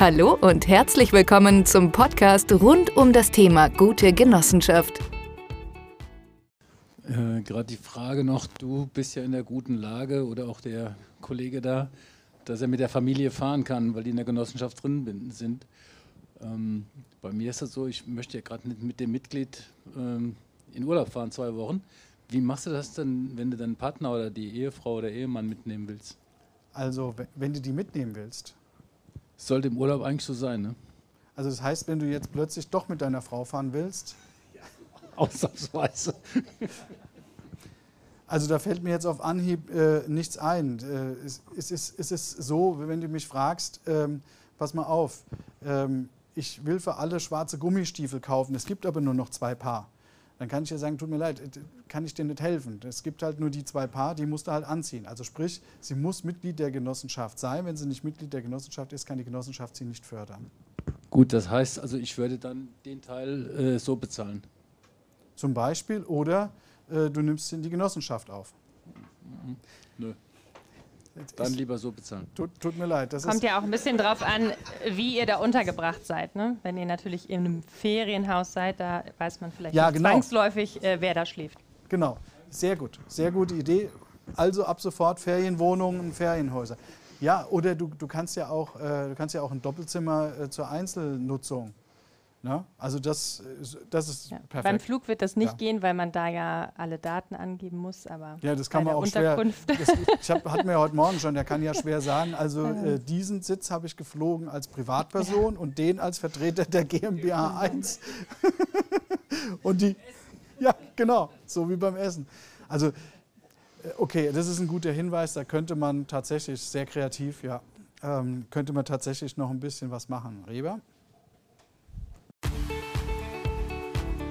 Hallo und herzlich willkommen zum Podcast rund um das Thema gute Genossenschaft. Äh, Gerade die Frage noch, du bist ja in der guten Lage oder auch der Kollege da, dass er mit der Familie fahren kann, weil die in der Genossenschaft drin sind. Ähm, bei mir ist das so, ich möchte ja gerade mit, mit dem Mitglied ähm, in Urlaub fahren, zwei Wochen. Wie machst du das denn, wenn du deinen Partner oder die Ehefrau oder Ehemann mitnehmen willst? Also, wenn du die mitnehmen willst. Sollte im Urlaub eigentlich so sein, ne? Also, das heißt, wenn du jetzt plötzlich doch mit deiner Frau fahren willst. Ja, ausnahmsweise. Also, da fällt mir jetzt auf Anhieb äh, nichts ein. Äh, es, es, ist, es ist so, wenn du mich fragst, ähm, pass mal auf, ähm, ich will für alle schwarze Gummistiefel kaufen, es gibt aber nur noch zwei Paar dann kann ich dir sagen, tut mir leid, kann ich dir nicht helfen. Es gibt halt nur die zwei Paar, die musst du halt anziehen. Also sprich, sie muss Mitglied der Genossenschaft sein. Wenn sie nicht Mitglied der Genossenschaft ist, kann die Genossenschaft sie nicht fördern. Gut, das heißt also, ich würde dann den Teil äh, so bezahlen. Zum Beispiel, oder äh, du nimmst sie in die Genossenschaft auf. Mhm. Nö. Dann lieber so bezahlen. Tut, tut mir leid. Das Kommt ja auch ein bisschen drauf an, wie ihr da untergebracht seid. Ne? Wenn ihr natürlich in einem Ferienhaus seid, da weiß man vielleicht ja, genau. zwangsläufig, äh, wer da schläft. Genau, sehr gut. Sehr gute Idee. Also ab sofort Ferienwohnungen, Ferienhäuser. Ja, oder du, du, kannst, ja auch, äh, du kannst ja auch ein Doppelzimmer äh, zur Einzelnutzung Ne? Also das, das ist ja. perfekt. Beim Flug wird das nicht ja. gehen, weil man da ja alle Daten angeben muss, aber ja, das kann man auch schwer. Das, ich hab, hat mir heute Morgen schon, der kann ja schwer sagen. Also äh, diesen Sitz habe ich geflogen als Privatperson und den als Vertreter der GmbH 1. und die, ja genau, so wie beim Essen. Also äh, okay, das ist ein guter Hinweis. Da könnte man tatsächlich sehr kreativ, ja, ähm, könnte man tatsächlich noch ein bisschen was machen. Reber?